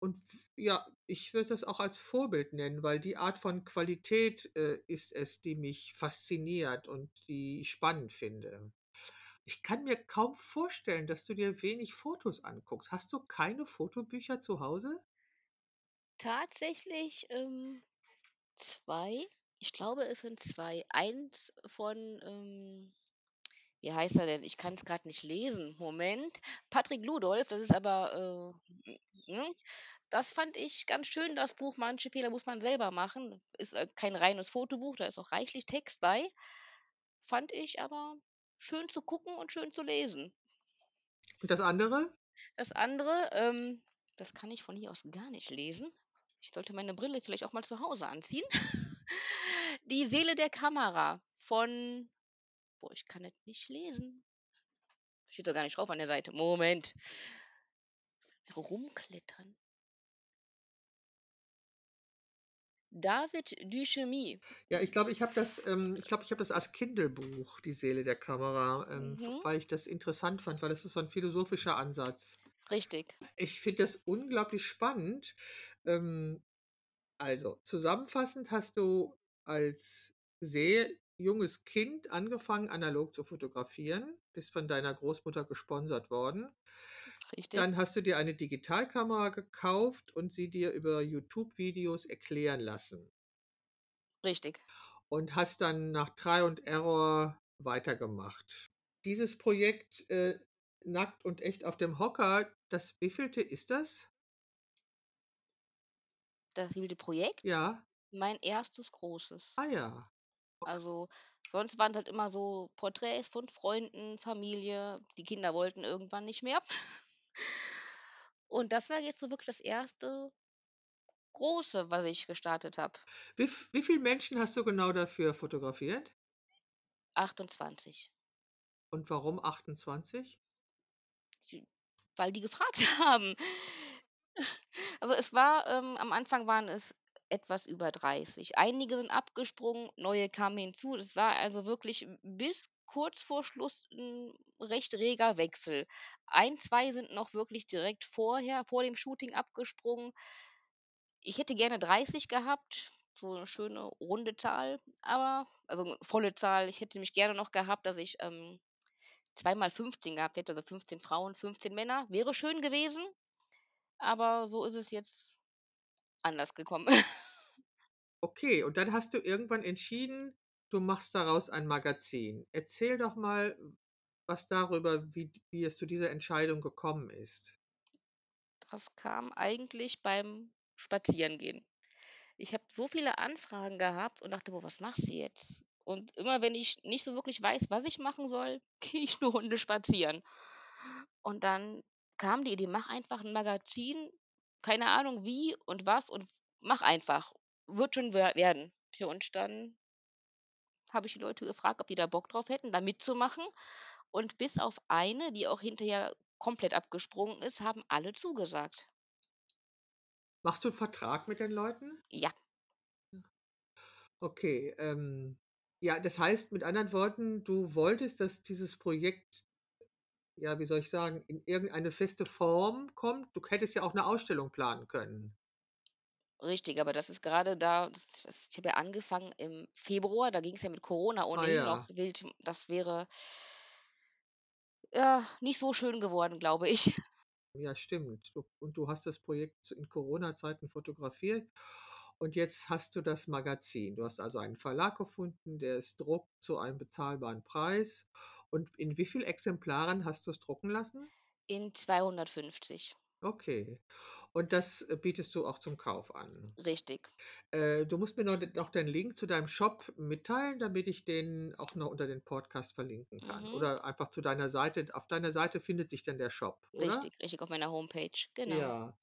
A: und ja, ich würde das auch als Vorbild nennen, weil die Art von Qualität, äh, ist es, die mich fasziniert und die ich spannend finde. Ich kann mir kaum vorstellen, dass du dir wenig Fotos anguckst. Hast du keine Fotobücher zu Hause?
B: Tatsächlich, ähm, 2. Ich glaube, es sind 2. Eins von, ähm wie heißt er denn? Ich kann's grad nicht lesen. Moment. Patrick Ludolf, das ist aber, äh, hm? Das fand ich ganz schön, das Buch. Manche Fehler muss man selber machen. Ist, äh, kein reines Fotobuch, da ist auch reichlich Text bei. Fand ich aber schön zu gucken und schön zu lesen.
A: Und das andere?
B: Das andere, ähm, das kann ich von hier aus gar nicht lesen. Ich sollte meine Brille vielleicht auch mal zu Hause anziehen. Die Seele der Kamera von boah, ich kann es nicht lesen. Steht doch gar nicht drauf an der Seite. Moment. Rumklettern. David Duchemy.
A: Ja, ich glaube, ich habe das, ähm, ich glaube, ich habe das als Kindle-Buch, die Seele der Kamera, ähm,
B: Mhm.
A: weil ich das interessant fand, weil das ist so ein philosophischer Ansatz.
B: Richtig.
A: Ich finde das unglaublich spannend. Ähm, also, zusammenfassend hast du als sehr junges Kind angefangen, analog zu fotografieren, bist von deiner Großmutter gesponsert worden.
B: Richtig.
A: Dann hast du dir eine Digitalkamera gekauft und sie dir über YouTube-Videos erklären lassen
B: Richtig.
A: und hast dann nach Try und Error weitergemacht. Dieses Projekt, äh, Nackt und echt auf dem Hocker, das wievielte ist das?
B: Das wilde Projekt.
A: Ja.
B: Mein erstes großes.
A: Ah ja.
B: Also, sonst waren es halt immer so Porträts von Freunden, Familie. Die Kinder wollten irgendwann nicht mehr. Und das war jetzt so wirklich das erste große, was ich gestartet habe.
A: Wie wie viel Menschen hast du genau dafür fotografiert?
B: 28.
A: Und warum 28?
B: Die weil die gefragt haben. Also, es war ähm, am Anfang waren es etwas über 30. Einige sind abgesprungen, neue kamen hinzu. Das war also wirklich bis kurz vor Schluss 'n recht reger Wechsel. Ein, 2 sind noch wirklich direkt vorher vor dem Shooting abgesprungen. Ich hätte gerne 30 gehabt, so 'ne schöne runde Zahl, aber also, 'ne volle Zahl. Ich hätte mich gerne noch gehabt, dass ich, ähm, 2 mal 15 gehabt hätte, also 15 Frauen, 15 Männer. Wäre schön gewesen, aber so ist es jetzt anders gekommen.
A: Okay, und dann hast du irgendwann entschieden, du machst daraus ein Magazin. Erzähl doch mal was darüber, wie wie es zu dieser Entscheidung gekommen ist.
B: Das kam eigentlich beim Spazierengehen. Ich habe so viele Anfragen gehabt und dachte: „Boah, was machst du jetzt?“ Und immer wenn ich nicht so wirklich weiß, was ich machen soll, gehe ich 'ne Runde spazieren. Und dann kam die Idee: „Mach einfach 'n Magazin, keine Ahnung wie und was und mach einfach. Wird schon wer werden.“ Ja, und dann habe ich die Leute gefragt, ob die da Bock drauf hätten, da mitzumachen. Und bis auf eine, die auch hinterher komplett abgesprungen ist, haben alle zugesagt.
A: Machst du 'n Vertrag mit den Leuten?
B: Ja.
A: Okay, ähm, ja, das heißt mit anderen Worten, du wolltest, dass dieses Projekt ja, wie soll ich sagen, in irgendeine feste Form kommt. Du hättest ja auch 'ne Ausstellung planen können.
B: Richtig, aber das ist gerade da das das ich habe ja angefangen im Februar, da ging's ja mit Corona
A: Ah
B: ohnehin noch
A: ja.
B: wild das wäre ja, nicht so schön geworden, glaube ich.
A: Ja, stimmt. Du und du hast das Projekt in Corona-Zeiten fotografiert und jetzt hast du das Magazin. Du hast also einen Verlag gefunden, der es druckt zu einem bezahlbaren Preis. Und in wie viel Exemplaren hast du's drucken lassen?
B: In 250.
A: Okay. Und das, äh, bietest du auch zum Kauf an?
B: Richtig.
A: Äh, du musst mir noch noch den Link zu deinem Shop mitteilen, damit ich den auch noch unter den Podcast verlinken kann.
B: Mhm.
A: Oder einfach zu deiner Seite. Auf deiner Seite findet sich dann der Shop, oder?
B: Richtig, richtig, auf meiner Homepage, genau.
A: Ja.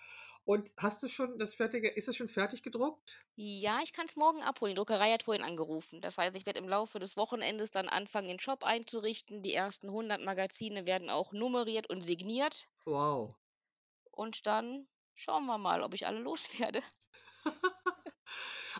A: Und hast du schon das fertige ist es schon fertig gedruckt?
B: Ja, ich kann's morgen abholen. Die Druckerei hat vorhin angerufen. Das heißt, ich werde im Laufe des Wochenendes dann anfangen, den Shop einzurichten. Die ersten 100 Magazine werden auch nummeriert und signiert.
A: Wow.
B: Und dann schauen wir mal, ob ich alle loswerde.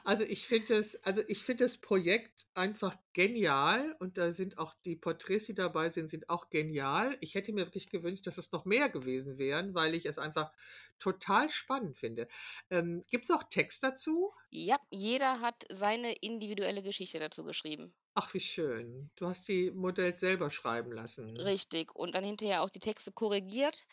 A: Also, ich finde das also, ich finde das Projekt einfach genial und da sind auch die Porträts, die dabei sind, sind auch genial. Ich hätte mir wirklich gewünscht, dass es noch mehr gewesen wären, weil ich es einfach total spannend finde. Ähm, gibt's auch Text dazu?
B: Ja, jeder hat seine individuelle Geschichte dazu geschrieben.
A: Ach, wie schön. Du hast die Modells selber schreiben lassen.
B: Richtig. Und dann hinterher auch die Texte korrigiert.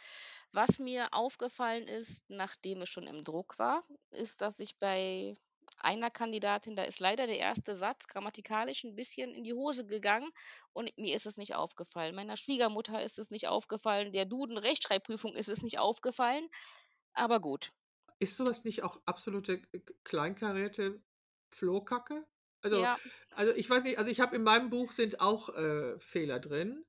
B: Was mir aufgefallen ist, nachdem es schon im Druck war, ist, dass ich bei einer Kandidatin da ist leider der 1. Satz grammatikalisch 'n bisschen in die Hose gegangen und mir ist es nicht aufgefallen. Meiner Schwiegermutter ist es nicht aufgefallen, der Duden-Rechtschreibprüfung ist es nicht aufgefallen, aber gut.
A: Ist so was nicht auch absolute kleinkarierte Flohkacke? Also
B: Ja.
A: also, ich weiß nicht also, ich habe in meinem Buch sind auch, äh, Fehler drin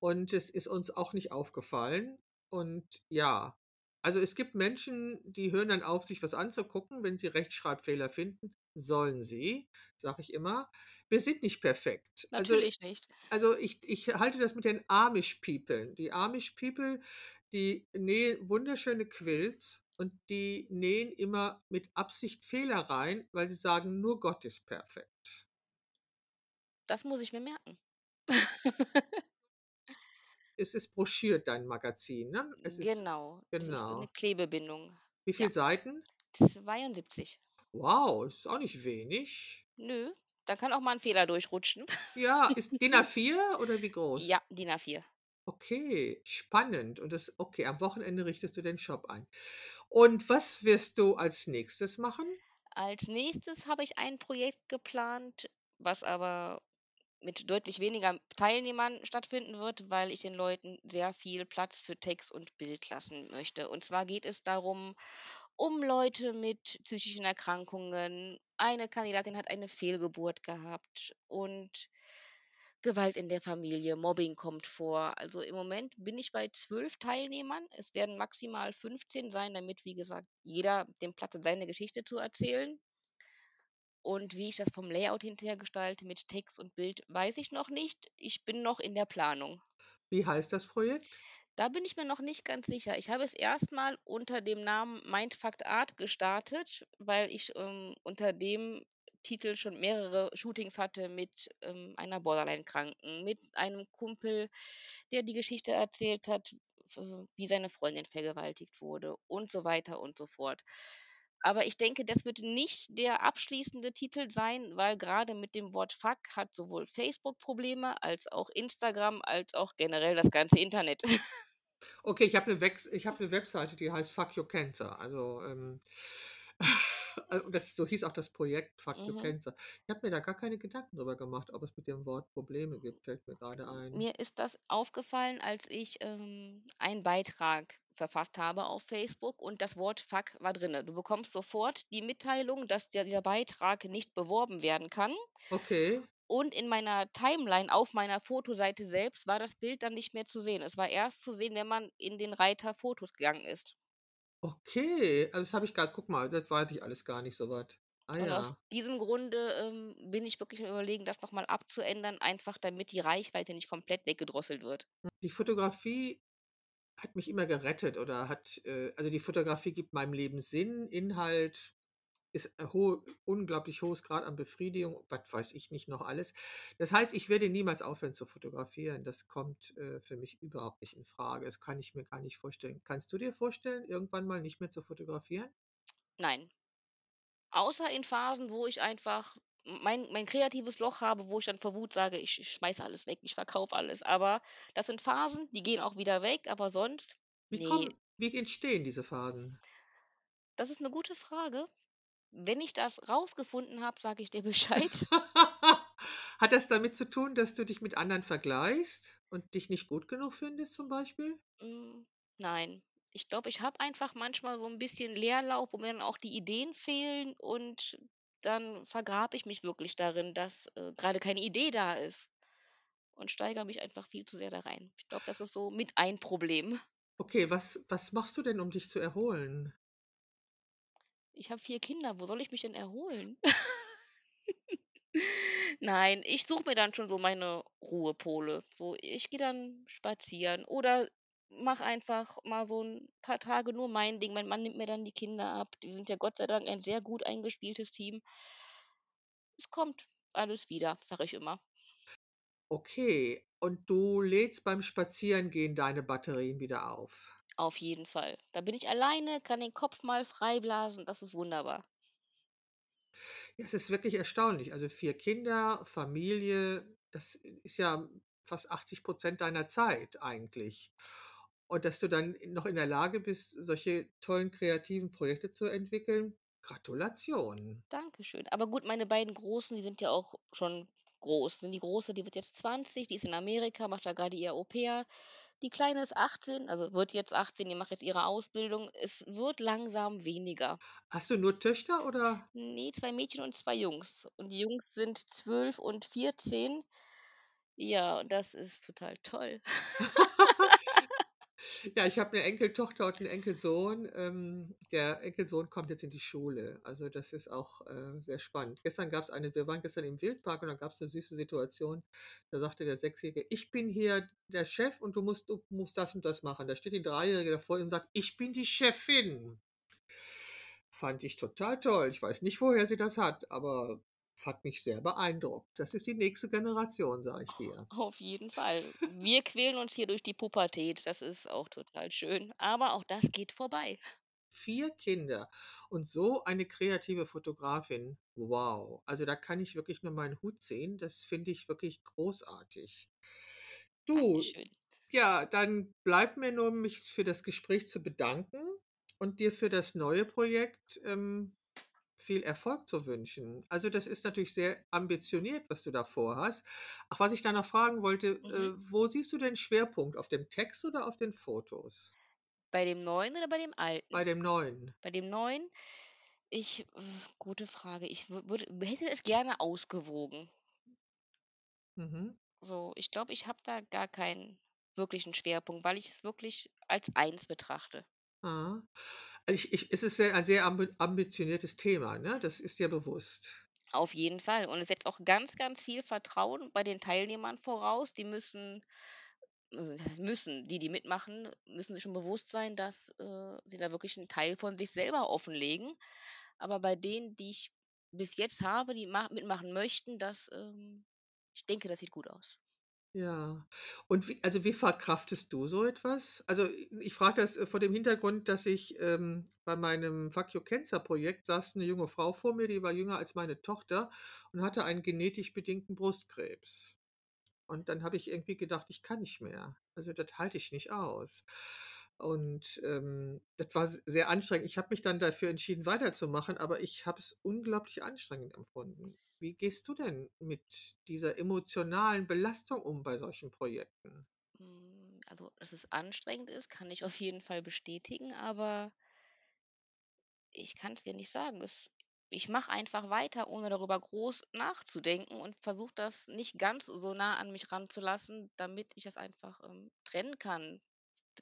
A: und es ist uns auch nicht aufgefallen. Und ja, also, es gibt Menschen, die hören dann auf, sich was anzugucken, wenn sie Rechtschreibfehler finden. Sollen sie, sage ich immer. wir sind nicht perfekt. Also
B: Natürlich nicht.
A: also, ich ich halte das mit den Amish People. Die Amish People, die nähen wunderschöne Quilts und die nähen immer mit Absicht Fehler rein, weil sie sagen: „Nur Gott ist perfekt.“
B: Das muss ich mir merken.
A: Es ist brochiert, dein Magazin, ne? Es ist
B: Genau, ist
A: genau.
B: Klebebindung.
A: Wie
B: Ja.
A: viel Seiten?
B: 72.
A: Wow, das ist auch nicht wenig.
B: Nö, da kann auch mal 'n Fehler durchrutschen.
A: Ja, ist DIN A4 oder wie groß?
B: Ja, DIN A4.
A: Okay, spannend. Und das okay, am Wochenende richtest du den Shop ein. Und was wirst du als Nächstes machen?
B: Als Nächstes habe ich ein Projekt geplant, was aber mit deutlich weniger Teilnehmern stattfinden wird, weil ich den Leuten sehr viel Platz für Text und Bild lassen möchte. Und zwar geht es darum, um Leute mit psychischen Erkrankungen. Eine Kandidatin hat eine Fehlgeburt gehabt und Gewalt in der Familie, Mobbing kommt vor. Also, im Moment bin ich bei 12 Teilnehmern. Es werden maximal 15 sein, damit, wie gesagt, jeder den Platz hat, seine Geschichte zu erzählen. Und wie ich das vom Layout hinterher gestalte mit Text und Bild, weiß ich noch nicht. Ich bin noch in der Planung.
A: Wie heißt das Projekt?
B: Da bin ich mir noch nicht ganz sicher. Ich habe es erst mal unter dem Namen Mindfucked Art gestartet, weil ich, ähm, unter dem Titel schon mehrere Shootings hatte mit, ähm, einer Borderline-Kranken, mit einem Kumpel, der die Geschichte erzählt hat, wie seine Freundin vergewaltigt wurde und so weiter und so fort. Aber ich denke, das wird nicht der abschließende Titel sein, weil grade mit dem Wort Fuck hat sowohl Facebook Probleme als auch Instagram, als auch generell das ganze Internet.
A: Okay, ich habe 'ne Wex ich habe 'ne Webseite, die heißt Fuck Your Cancer. Also, ähm, äh, das so hieß auch das Projekt Fuck
B: Mhm.
A: Cancer. Ich habe mir da gar keine Gedanken drüber gemacht, ob es mit dem Wort Probleme gibt, fällt mir grade ein.
B: Mir ist das aufgefallen, als ich, ähm, einen Beitrag verfasst habe auf Facebook und das Wort Fuck war drinne. Du bekommst sofort die Mitteilung, dass der dieser Beitrag nicht beworben werden kann.
A: Okay.
B: Und in meiner Timeline auf meiner Fotoseite selbst war das Bild dann nicht mehr zu sehen. Es war erst zu sehen, wenn man in den Reiter Fotos gegangen ist.
A: Okay, also, das habe ich grad guck mal, das weiß ich alles gar nicht so was. Ah
B: Und aus
A: ja.
B: diesem Grunde, ähm, bin ich wirklich am Überlegen, das noch mal abzuändern, einfach damit die Reichweite nicht komplett weggedrosselt wird.
A: Die Fotografie hat mich immer gerettet oder hat, äh also, die Fotografie gibt meinem Leben Sinn, Inhalt, ist ein hohe unglaublich hohes Grad an Befriedigung, was weiß ich nicht noch alles. Das heißt, ich werde niemals aufhören zu fotografieren. Das kommt, äh, für mich überhaupt nicht infrage. Das kann ich mir gar nicht vorstellen. Kannst du dir vorstellen, irgendwann mal nicht mehr zu fotografieren?
B: Nein. Außer in Phasen, wo ich einfach mein mein kreatives Loch habe, wo ich dann vor Wut sage: „Ich ich schmeiße alles weg, ich verkaufe alles.“ Aber das sind Phasen, die gehen auch wieder weg, aber sonst,
A: Wie
B: ne.
A: kommen wie entstehen diese Phasen?
B: Das ist 'ne gute Frage. Wenn ich das rausgefunden habe, sage ich dir Bescheid.
A: Hat das damit zu tun, dass du dich mit anderen vergleichst und dich nicht gut genug findest zum Beispiel?
B: Hm, nein. Ich glaube, ich habe einfach manchmal so 'n bisschen Leerlauf, wo mir dann auch die Ideen fehlen und dann vergrabe ich mich wirklich darin, dass, äh, grade keine Idee da ist und steigere mich einfach viel zu sehr da rein. Ich glaube, das ist so mit ein Problem.
A: Okay, was was machst du denn, um dich zu erholen?
B: Ich habe 4 Kinder, wo soll ich mich denn erholen? Nein, ich suche mir dann schon so meine Ruhepole. So, ich gehe dann spazieren oder mache einfach mal so 'n paar Tage nur mein Ding. Mein Mann nimmt mir dann die Kinder ab. Die sind ja Gott sei Dank ein sehr gut eingespieltes Team. Es kommt alles wieder, sage ich immer.
A: Okay, und du lädst beim Spazierengehen deine Batterien wieder auf?
B: Auf jeden Fall. Da bin ich alleine, kann den Kopf mal freiblasen, das ist wunderbar.
A: Ja, es ist wirklich erstaunlich. Also, 4 Kinder, Familie, das ist ja fast 80 % deiner Zeit eigentlich. Und dass du dann noch in der Lage bist, solche tollen kreativen Projekte zu entwickeln, Gratulation.
B: Dankeschön. Aber gut, meine beiden Großen, die sind ja auch schon groß. Die Große, die wird jetzt 20, die ist in Amerika, macht da grade ihr Au-pair. Die Kleine ist 18, also wird jetzt 18, die macht jetzt ihre Ausbildung. Es wird langsam weniger.
A: Hast du nur Töchter oder?
B: Ne, 2 Mädchen und 2 Jungs. Und die Jungs sind 12 und 14. Ja, und das ist total toll.
A: Ja, ich habe 'ne Enkeltochter und 'n Enkelsohn. Ähm, der Enkelsohn kommt jetzt in die Schule. Also, das ist auch, äh, sehr spannend. Gestern gab's eine wir waren gestern im Wildpark und da gab's 'ne süße Situation. Da sagte der Sechsjährige: „Ich bin hier der Chef und du musst du musst das und das machen.“ Da steht die Dreijährige da vor ihm und sagt: „Ich bin die Chefin.“ Fand ich total toll. Ich weiß nicht, woher sie das hat, aber hat mich sehr beeindruckt. Das ist die nächste Generation, sage ich dir.
B: Auf jeden Fall. Wir quälen uns hier durch die Pubertät. Das ist auch total schön, aber auch das geht vorbei.
A: 4 Kinder und so eine kreative Fotografin. Wow. Also, da kann ich wirklich nur meinen Hut ziehen. Das finde ich wirklich großartig. Du,
B: Dankeschön.
A: ja, dann bleibt mir nur, mich für das Gespräch zu bedanken und dir für das neue Projekt, ähm, viel Erfolg zu wünschen. Also, das ist natürlich sehr ambitioniert, was du da vorhast. Ach, was ich da noch fragen wollte,
B: Mhm.
A: äh, wo siehst du den Schwerpunkt? Auf dem Text oder auf den Fotos?
B: Bei dem Neuen oder bei dem Alten?
A: Bei dem Neuen.
B: Bei dem Neuen? Ich äh, gute Frage. Ich wü würde hätte es gerne ausgewogen.
A: Mhm.
B: So, ich glaube, ich habe da gar keinen wirklichen Schwerpunkt, weil ich es wirklich als eins betrachte.
A: Aha. Ich ich es ist ein sehr ambi ambitioniertes Thema, ne? Das ist dir bewusst.
B: Auf jeden Fall. Und es setzt auch ganz, ganz viel Vertrauen bei den Teilnehmern voraus. Die müssen also, müssen, die, die mitmachen, müssen sich schon bewusst sein, dass, äh, sie da wirklich 'n Teil von sich selber offenlegen. Aber bei denen, die ich bis jetzt habe, die ma mitmachen möchten, das, ähm ich denke, das sieht gut aus.
A: Ja. Und wie also, wie verkraftest du so etwas? Also, ich frage das, äh, vor dem Hintergrund, dass ich, ähm, bei meinem Fuck Cancer Projekt saß 'ne junge Frau vor mir, die war jünger als meine Tochter und hatte einen genetisch bedingten Brustkrebs. Und dann habe ich irgendwie gedacht: „Ich kann nicht mehr. Also, das halte ich nicht aus.“ Und, ähm, das war sehr anstrengend. Ich habe mich dann dafür entschieden, weiterzumachen, aber ich habe es unglaublich anstrengend empfunden. Wie gehst du denn mit dieser emotionalen Belastung um bei solchen Projekten?
B: Hm, also, dass es anstrengend ist, kann ich auf jeden Fall bestätigen, aber ich kann's dir nicht sagen. Es ich mache einfach weiter, ohne darüber groß nachzudenken und versuche das nicht ganz so nah an mich ranzulassen, damit ich das einfach, ähm, trennen kann,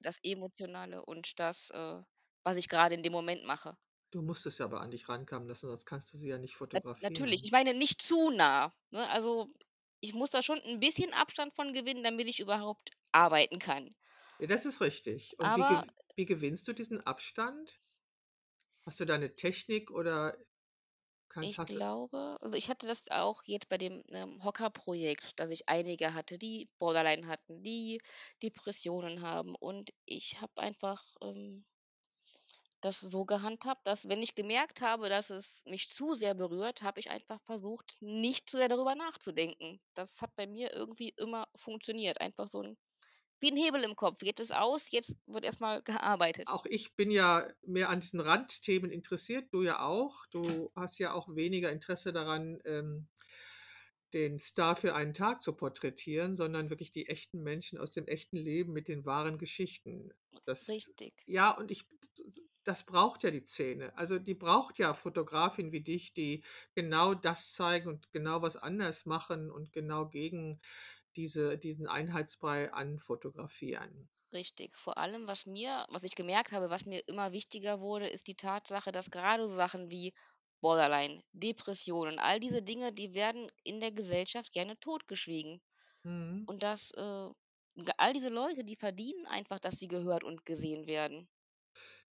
B: das Emotionale und das, äh, was ich grade in dem Moment mache.
A: Du musst es ja aber an dich rankommen lassen, sonst kannst du sie ja nicht
B: Nat natürlich.
A: fotografieren.
B: Ich meine nicht zu nah, ne? Also, ich muss da schon 'n bisschen Abstand von gewinnen, damit ich überhaupt arbeiten kann.
A: Ja, das ist richtig. Und wie
B: Aber
A: gew wie gewinnst du diesen Abstand? Hast du da 'ne Technik oder kannst
B: Ich
A: hast du
B: glaube also, ich hatte das auch jetzt bei dem, ähm, Hocker-Projekt, dass ich einige hatte, die Borderline hatten, die Depressionen haben. Und ich habe einfach, ähm das so gehandhabt, dass, wenn ich gemerkt habe, dass es mich zu sehr berührt, habe ich einfach versucht, nicht zu sehr darüber nachzudenken. Das hat bei mir irgendwie immer funktioniert. Einfach so 'n wie 'n Hebel im Kopf. Jetzt ist aus, jetzt wird erst mal gearbeitet.
A: Auch ich bin ja mehr an diesen Randthemen interessiert, du ja auch. Du hast ja auch weniger Interesse daran, ähm, den Star für einen Tag zu porträtieren, sondern wirklich die echten Menschen aus dem echten Leben mit den wahren Geschichten. Das
B: Richtig.
A: ja, und ich das braucht ja die Szene. Also, die braucht ja Fotografinnen wie dich, die genau das zeigen und genau was anders machen und genau gegen diese diesen Einheitsbrei anfotografieren.
B: Richtig. Vor allem, was mir was ich gemerkt habe, was mir immer wichtiger wurde, ist die Tatsache, dass grade so Sachen wie Borderline, Depressionen, all diese Dinge, die werden in der Gesellschaft gerne totgeschwiegen.
A: Mhm.
B: Und das, äh all diese Leute, die verdienen einfach, dass sie gehört und gesehen werden.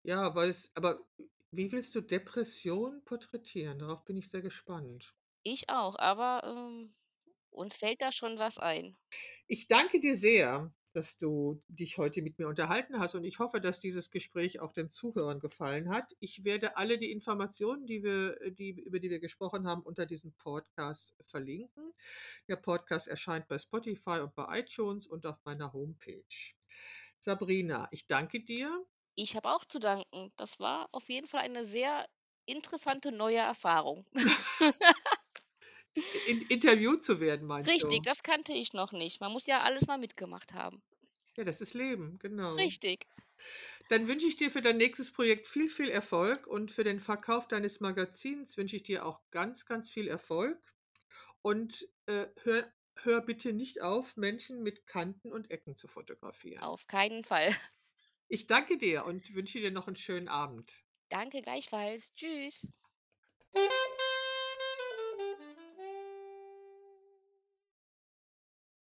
A: Ja, weil es aber wie willst du Depression porträtieren? Darauf bin ich sehr gespannt.
B: Ich auch, aber, ähm, uns fällt da schon was ein.
A: Ich danke dir sehr, dass du dich heute mit mir unterhalten hast und ich hoffe, dass dieses Gespräch auch den Zuhörern gefallen hat. Ich werde alle die Informationen, die wir äh, die über die wir gesprochen haben, unter diesem Podcast verlinken. Der Podcast erscheint bei Spotify und bei iTunes und auf meiner Homepage. Sabrina, ich danke dir.
B: Ich habe auch zu danken. Das war auf jeden Fall eine sehr interessante neue Erfahrung.
A: In interviewt zu werden, meinst
B: Richtig,
A: du?
B: das kannte ich noch nicht. Man muss ja alles mal mitgemacht haben.
A: Ja, das ist Leben, genau.
B: Richtig.
A: Dann wünsche ich dir für dein nächstes Projekt viel, viel Erfolg und für den Verkauf deines Magazins wünsche ich dir auch ganz, ganz viel Erfolg. Und, äh, hör hör bitte nicht auf, Menschen mit Kanten und Ecken zu fotografieren.
B: Auf keinen Fall.
A: Ich danke dir und wünsche dir noch einen schönen Abend.
B: Danke gleichfalls. Tschüss.